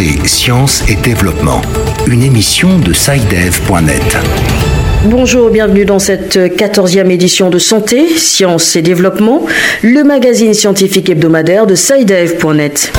Santé, Sciences et Développement, une émission de SciDev.net. Bonjour, bienvenue dans cette 14e édition de Santé, Sciences et Développement, le magazine scientifique hebdomadaire de SciDev.net.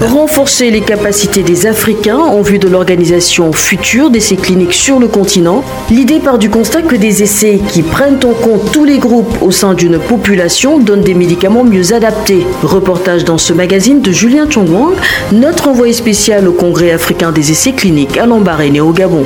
Renforcer les capacités des Africains en vue de l'organisation future d'essais cliniques sur le continent. L'idée part du constat que des essais qui prennent en compte tous les groupes au sein d'une population donnent des médicaments mieux adaptés. Reportage dans ce magazine de Julien Chongwang, notre envoyé spécial au Congrès africain des essais cliniques à Lambaréné au Gabon.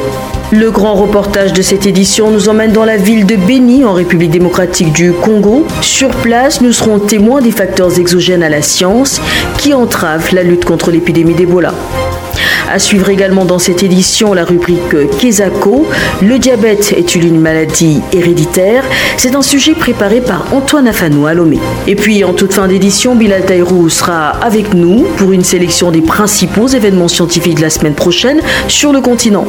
Le grand reportage de cette édition nous emmène dans la ville de Beni, en République démocratique du Congo. Sur place, nous serons témoins des facteurs exogènes à la science qui entravent la lutte contre l'épidémie d'Ebola. À suivre également dans cette édition la rubrique Kesako. Le diabète est-il une maladie héréditaire? C'est un sujet préparé par Antoine Afanou à Lomé. Et puis en toute fin d'édition, Bilal Taïrou sera avec nous pour une sélection des principaux événements scientifiques de la semaine prochaine sur le continent.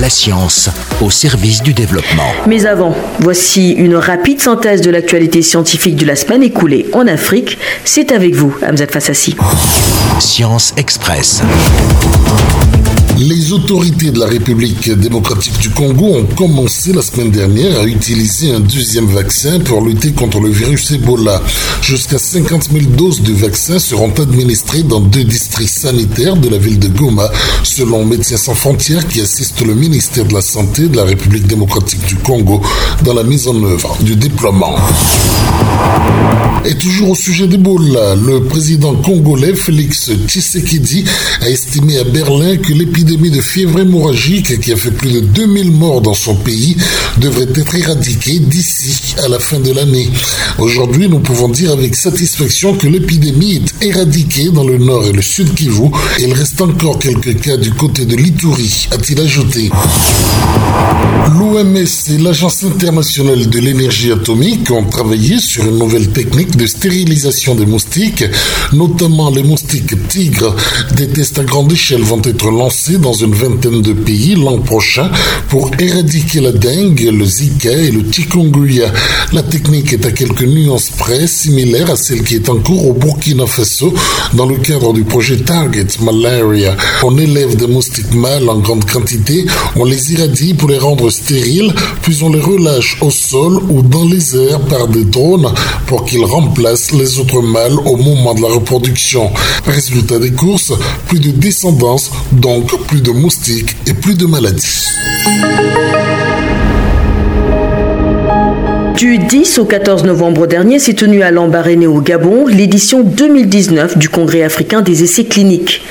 La science au service du développement. Mais avant, voici une rapide synthèse de l'actualité scientifique de la semaine écoulée en Afrique. C'est avec vous, Hamzat Fassassi. Science Express. Les autorités de la République démocratique du Congo ont commencé la semaine dernière à utiliser un deuxième vaccin pour lutter contre le virus Ebola. Jusqu'à 50 000 doses de vaccin seront administrées dans deux districts sanitaires de la ville de Goma, selon Médecins sans frontières qui assiste le ministère de la Santé de la République démocratique du Congo dans la mise en œuvre du déploiement. Et toujours au sujet d'Ebola, le président congolais Félix Tshisekedi a estimé à Berlin que l'épidémie de fièvre hémorragique qui a fait plus de 2000 morts dans son pays devrait être éradiquée d'ici à la fin de l'année. Aujourd'hui, nous pouvons dire avec satisfaction que l'épidémie est éradiquée dans le nord et le sud Kivu. Il reste encore quelques cas du côté de l'Ituri, a-t-il ajouté. L'OMS et l'Agence internationale de l'énergie atomique ont travaillé sur une nouvelle technique de stérilisation des moustiques, notamment les moustiques tigres. Des tests à grande échelle vont être lancés dans une vingtaine de pays l'an prochain pour éradiquer la dengue, le zika et le chikungunya. La technique est à quelques nuances près similaire à celle qui est en cours au Burkina Faso dans le cadre du projet Target Malaria. On élève des moustiques mâles en grande quantité, on les irradie pour les rendre stériles, puis on les relâche au sol ou dans les airs par des drones pour qu'ils remplacent les autres mâles au moment de la reproduction. Résultat des courses, plus de descendance, donc plus de moustiques et plus de maladies. Du 10 au 14 novembre dernier s'est tenue à Lambaréné au Gabon l'édition 2019 du Congrès africain des essais cliniques.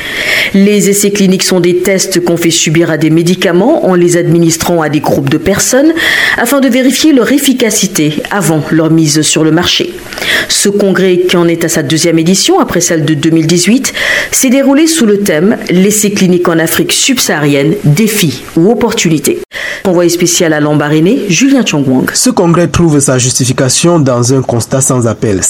Les essais cliniques sont des tests qu'on fait subir à des médicaments en les administrant à des groupes de personnes afin de vérifier leur efficacité avant leur mise sur le marché. Ce congrès, qui en est à sa deuxième édition après celle de 2018, s'est déroulé sous le thème L'essai clinique en Afrique subsaharienne, défis ou opportunités. Envoyé spécial à Julien Chongwang. Ce congrès trouve sa justification dans un constat sans appel.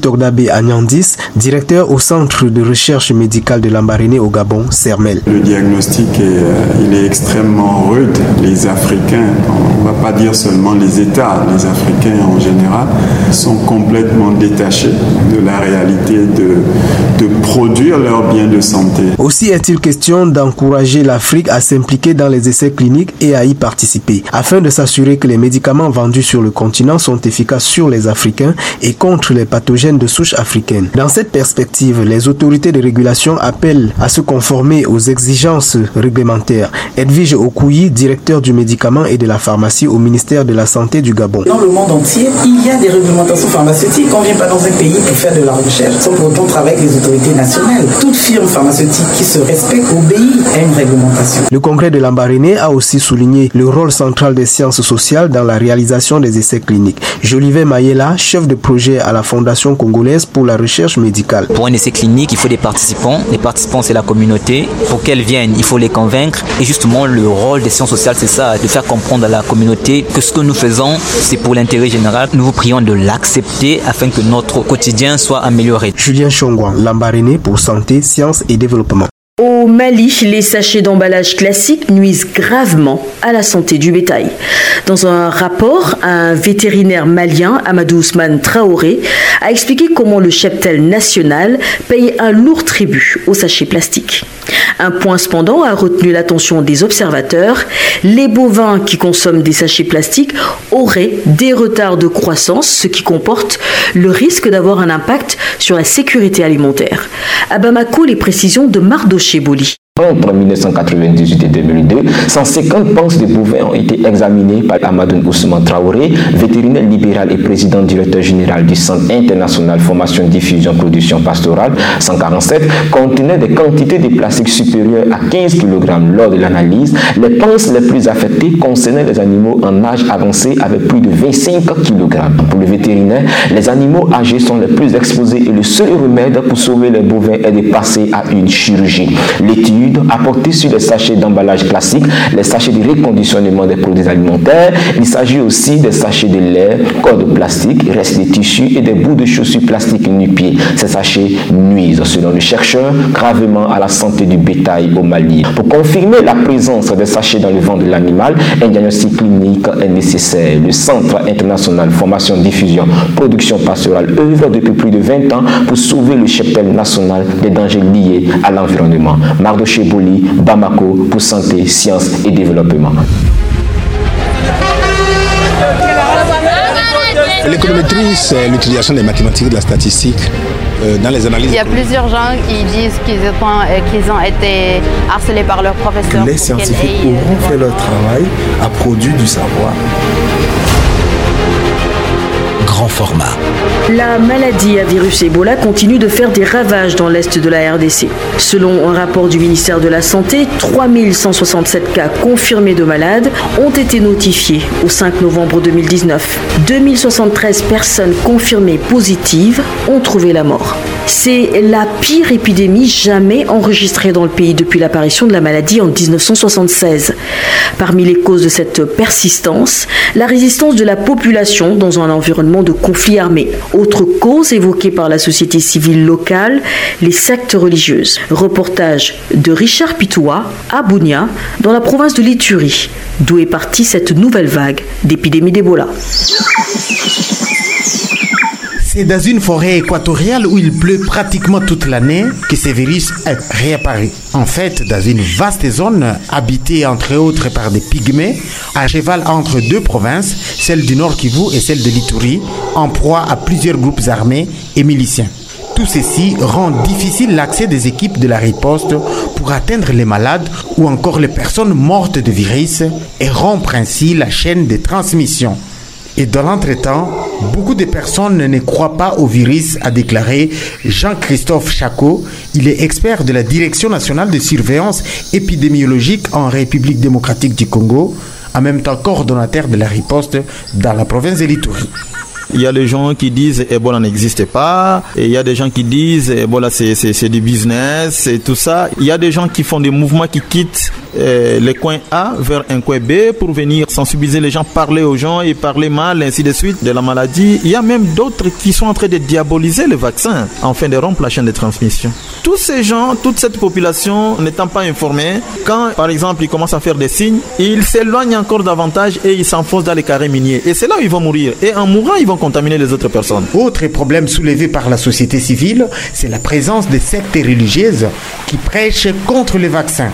Togdabe Agnandis, directeur au Centre de recherche médicale de Lambaréné au Gabon, CERMEL. Le diagnostic est, euh, il est extrêmement rude. Les Africains, on ne va pas dire seulement les États, les Africains en général, sont complètement détachés de la réalité de, de produire leurs biens de santé. Aussi est-il question d'encourager l'Afrique à s'impliquer dans les essais cliniques et à y participer, afin de s'assurer que les médicaments vendus sur le continent sont efficaces sur les Africains et contre les pathogènes de souche africaine. Dans cette perspective, les autorités de régulation appellent à se conformer aux exigences réglementaires. Edwige Okouyi, directeur du médicament et de la pharmacie au ministère de la Santé du Gabon. Dans le monde entier, il y a des réglementations pharmaceutiques. On ne vient pas dans un pays pour faire de la recherche sans pour autant travailler avec les autorités nationales. Toute firme pharmaceutique qui se respecte obéit à une réglementation. Le congrès de Lambaréné a aussi souligné le rôle central des sciences sociales dans la réalisation des essais cliniques. Jolivet Mayela, chef de projet à la Fondation congolaise pour la recherche médicale. Pour un essai clinique, il faut des participants. Les participants, c'est la communauté. Pour qu'elles viennent, il faut les convaincre. Et justement, le rôle des sciences sociales, c'est ça, de faire comprendre à la communauté que ce que nous faisons, c'est pour l'intérêt général. Nous vous prions de l'accepter afin que notre quotidien soit amélioré. Julien Chongwan, Lambaréné pour santé, sciences et développement. Au Mali, les sachets d'emballage classiques nuisent gravement à la santé du bétail. Dans un rapport, un vétérinaire malien, Amadou Ousmane Traoré, a expliqué comment le cheptel national paye un lourd tribut aux sachets plastiques. Un point cependant a retenu l'attention des observateurs. Les bovins qui consomment des sachets plastiques auraient des retards de croissance, ce qui comporte le risque d'avoir un impact sur la sécurité alimentaire. À Bamako, les précisions de Mardoché Boli. Entre 1998 et 2002, 150 penses de bovins ont été examinés par Amadou Ousmane Traoré, vétérinaire libéral et président directeur général du Centre international formation diffusion production pastorale 147, contenaient des quantités de plastique supérieures à 15 kg lors de l'analyse. Les penses les plus affectées concernaient les animaux en âge avancé avec plus de 25 kg. Pour le vétérinaire, les animaux âgés sont les plus exposés et le seul remède pour sauver les bovins est de passer à une chirurgie. L'étude apportée sur les sachets d'emballage classique, les sachets de reconditionnement des produits alimentaires. Il s'agit aussi des sachets de lait, cordes plastique, restes de tissus et des bouts de chaussures plastiques nu-pieds. Ces sachets nuisent, selon le chercheur, gravement à la santé du bétail au Mali. Pour confirmer la présence des sachets dans le ventre de l'animal, un diagnostic clinique est nécessaire. Le Centre international formation, diffusion, production pastorale œuvre depuis plus de 20 ans pour sauver le cheptel national des dangers liés à l'environnement. Mardoché Boli, Bamako pour santé, sciences et développement. L'économétrie, c'est l'utilisation des mathématiques, de la statistique euh, dans les analyses. Il y a plusieurs gens qui disent qu'ils ont, euh, ont été harcelés par leurs professeurs. Les scientifiques auront fait leur travail, à produit du savoir La maladie à virus Ebola continue de faire des ravages dans l'est de la RDC. Selon un rapport du ministère de la Santé, 3167 cas confirmés de malades ont été notifiés au 5 novembre 2019. 2073 personnes confirmées positives ont trouvé la mort. C'est la pire épidémie jamais enregistrée dans le pays depuis l'apparition de la maladie en 1976. Parmi les causes de cette persistance, la résistance de la population dans un environnement de conflit armé. Autre cause évoquée par la société civile locale, les sectes religieuses. Reportage de Richard Pitoua à Bounia, dans la province de l'Iturie, d'où est partie cette nouvelle vague d'épidémie d'Ebola. C'est dans une forêt équatoriale où il pleut pratiquement toute l'année que ces virus est réapparu. En fait, dans une vaste zone habitée entre autres par des pygmées, à cheval entre deux provinces, celle du Nord Kivu et celle de l'Ituri, en proie à plusieurs groupes armés et miliciens. Tout ceci rend difficile l'accès des équipes de la riposte pour atteindre les malades ou encore les personnes mortes de virus et rompre ainsi la chaîne de transmission. Et dans l'entretemps, beaucoup de personnes ne croient pas au virus, a déclaré Jean-Christophe Chacot. Il est expert de la Direction nationale de surveillance épidémiologique en République démocratique du Congo, en même temps coordonnateur de la riposte dans la province de l'Itourie. Il y a des gens qui disent Ebola n'existe pas. Et il y a des gens qui disent Ebola c'est du business et tout ça. Il y a des gens qui font des mouvements qui quittent euh, les coins A vers un coin B pour venir sensibiliser les gens, parler aux gens et parler mal, ainsi de suite, de la maladie. Il y a même d'autres qui sont en train de diaboliser le vaccin afin de rompre la chaîne de transmission. Tous ces gens, toute cette population n'étant pas informée, quand par exemple ils commencent à faire des signes, ils s'éloignent encore davantage et ils s'enfoncent dans les carrés miniers. Et c'est là où ils vont mourir. Et en mourant, ils vont contaminer les autres personnes. Autre problème soulevé par la société civile, c'est la présence des sectes religieuses qui prêchent contre le vaccin.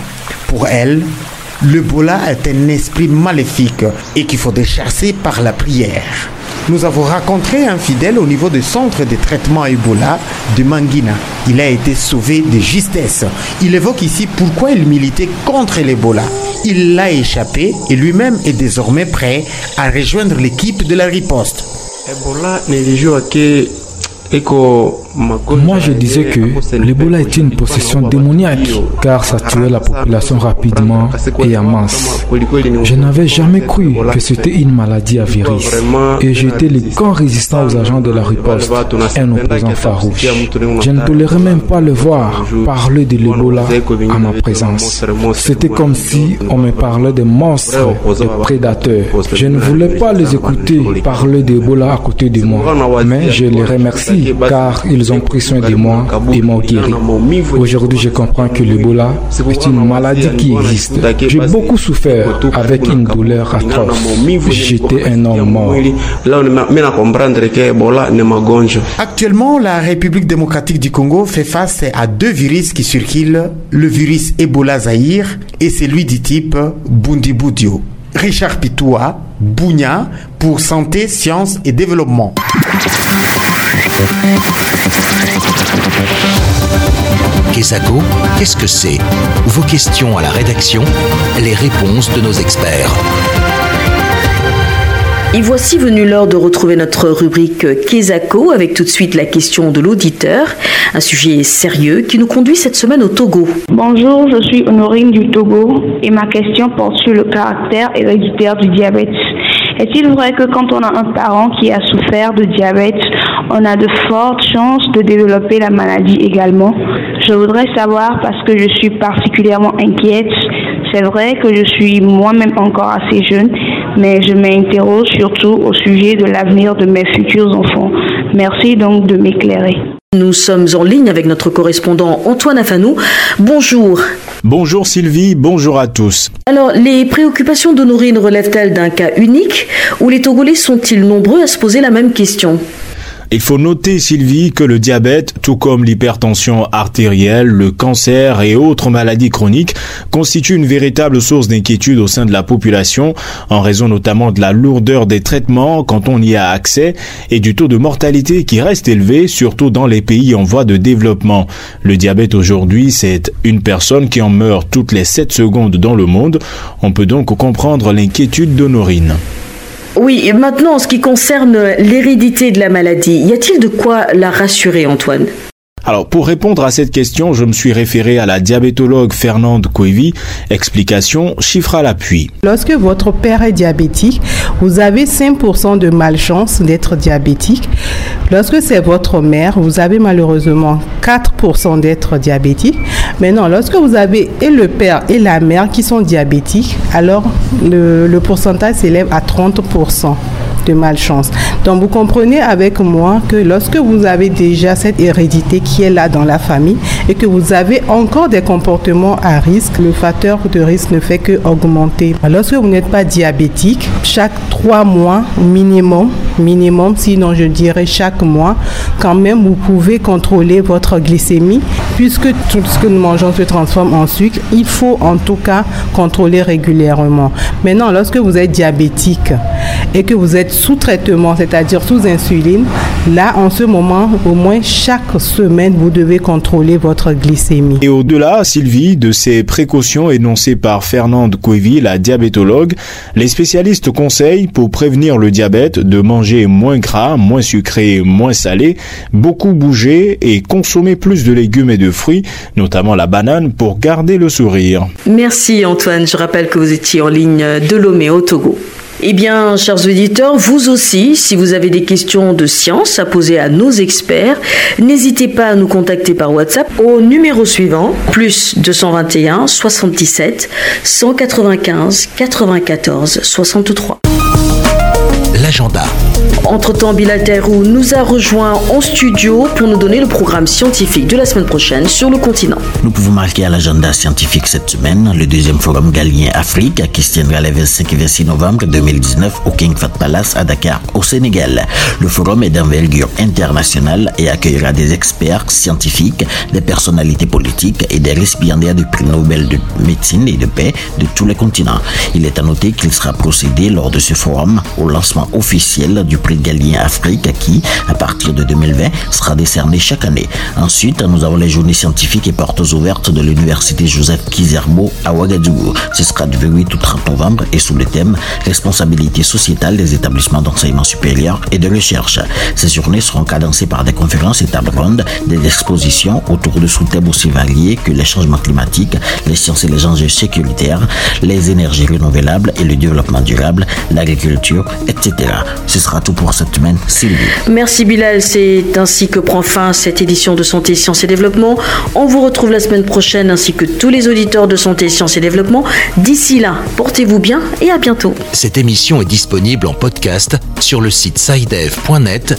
Pour elles, l'Ebola est un esprit maléfique et qu'il faut chasser par la prière. Nous avons rencontré un fidèle au niveau du centre de traitement Ebola de Manguina. Il a été sauvé de justesse. Il évoque ici pourquoi il militait contre l'Ebola. Il l'a échappé et lui-même est désormais prêt à rejoindre l'équipe de la riposte. Ebola nilijua ke iko Moi, je disais que l'Ebola est une possession démoniaque, car ça tuait la population rapidement et en masse. Je n'avais jamais cru que c'était une maladie à virus, et j'étais le grand résistant aux agents de la riposte, un opposant farouche. Je ne tolérais même pas le voir parler de l'Ebola à ma présence. C'était comme si on me parlait de monstres, de prédateurs. Je ne voulais pas les écouter parler d'Ebola à côté de moi, mais je les remercie, car ils ils ont pris soin de moi et m'ont guéri. Aujourd'hui, je comprends que l'Ebola est une maladie qui existe. J'ai beaucoup souffert avec une douleur atroce. J'étais un homme mort. Actuellement, la République démocratique du Congo fait face à deux virus qui circulent, le virus Ebola Zahir et celui du type Bundibudio. Richard Pitoua, Bounia, pour Santé, Sciences et Développement. Kesako, qu'est-ce que c'est? Vos questions à la rédaction, les réponses de nos experts. Et voici venu l'heure de retrouver notre rubrique Kesako avec tout de suite la question de l'auditeur, un sujet sérieux qui nous conduit cette semaine au Togo. Bonjour, je suis Honorine du Togo et ma question porte sur le caractère héréditaire du diabète. Est-il vrai que quand on a un parent qui a souffert de diabète, on a de fortes chances de développer la maladie également? Je voudrais savoir parce que je suis particulièrement inquiète. C'est vrai que je suis moi-même encore assez jeune, mais je m'interroge surtout au sujet de l'avenir de mes futurs enfants. Merci donc de m'éclairer. Nous sommes en ligne avec notre correspondant Antoine Afanou. Bonjour. Bonjour Sylvie, bonjour à tous. Alors, les préoccupations d'Honorine relèvent-elles d'un cas unique ou les Togolais sont-ils nombreux à se poser la même question? Il faut noter, Sylvie, que le diabète, tout comme l'hypertension artérielle, le cancer et autres maladies chroniques, constitue une véritable source d'inquiétude au sein de la population, en raison notamment de la lourdeur des traitements quand on y a accès et du taux de mortalité qui reste élevé, surtout dans les pays en voie de développement. Le diabète aujourd'hui, c'est une personne qui en meurt toutes les 7 secondes dans le monde. On peut donc comprendre l'inquiétude d'Honorine. Oui, maintenant en ce qui concerne l'hérédité de la maladie, y a-t-il de quoi la rassurer Antoine? Alors, pour répondre à cette question, je me suis référé à la diabétologue Fernande Coevi. Explication, chiffre à l'appui. Lorsque votre père est diabétique, vous avez 5% de malchance d'être diabétique. Lorsque c'est votre mère, vous avez malheureusement 4% d'être diabétique. Maintenant, lorsque vous avez et le père et la mère qui sont diabétiques, alors le, le pourcentage s'élève à 30% de malchance. Donc vous comprenez avec moi que lorsque vous avez déjà cette hérédité qui est là dans la famille et que vous avez encore des comportements à risque, le facteur de risque ne fait que augmenter. Lorsque vous n'êtes pas diabétique, chaque trois mois minimum, minimum, sinon je dirais chaque mois, quand même vous pouvez contrôler votre glycémie puisque tout ce que nous mangeons se transforme en sucre. Il faut en tout cas contrôler régulièrement. Maintenant, lorsque vous êtes diabétique et que vous êtes sous traitement, c'est-à-dire sous insuline, là, en ce moment, au moins chaque semaine, vous devez contrôler votre glycémie. Et au-delà, Sylvie, de ces précautions énoncées par Fernande Couévy, la diabétologue, les spécialistes conseillent pour prévenir le diabète de manger moins gras, moins sucré, moins salé, beaucoup bouger et consommer plus de légumes et de fruits, notamment la banane, pour garder le sourire. Merci Antoine, je rappelle que vous étiez en ligne de Lomé au Togo. Eh bien, chers auditeurs, vous aussi, si vous avez des questions de science à poser à nos experts, n'hésitez pas à nous contacter par WhatsApp au numéro suivant, plus 221 77 195 94 63 l'agenda. Entre-temps, Bilal Taïrou nous a rejoint en studio pour nous donner le programme scientifique de la semaine prochaine sur le continent. Nous pouvons marquer à l'agenda scientifique cette semaine le deuxième forum galien Afrique qui se tiendra les 25 et 26 novembre 2019 au King Fat Palace à Dakar, au Sénégal. Le forum est d'envergure internationale et accueillera des experts scientifiques, des personnalités politiques et des récipiendaires du prix Nobel de médecine et de paix de tous les continents. Il est à noter qu'il sera procédé lors de ce forum au lancement officiel du prix Galien Afrique qui, à partir de 2020, sera décerné chaque année. Ensuite, nous avons les journées scientifiques et portes ouvertes de l'université Joseph Kizerbo à Ouagadougou. Ce sera du 28 au 30 novembre et sous le thème Responsabilité sociétale des établissements d'enseignement supérieur et de recherche. Ces journées seront cadencées par des conférences et tables rondes, des expositions autour de sous-thèmes aussi variés que les changements climatiques, les sciences et les enjeux sécuritaires, les énergies renouvelables et le développement durable, l'agriculture, etc. Ce sera tout pour cette semaine. Sylvie. Merci Bilal. C'est ainsi que prend fin cette édition de Santé, Sciences et Développement. On vous retrouve la semaine prochaine ainsi que tous les auditeurs de Santé, Sciences et Développement. D'ici là, portez-vous bien et à bientôt. Cette émission est disponible en podcast sur le site sidev.net/fr.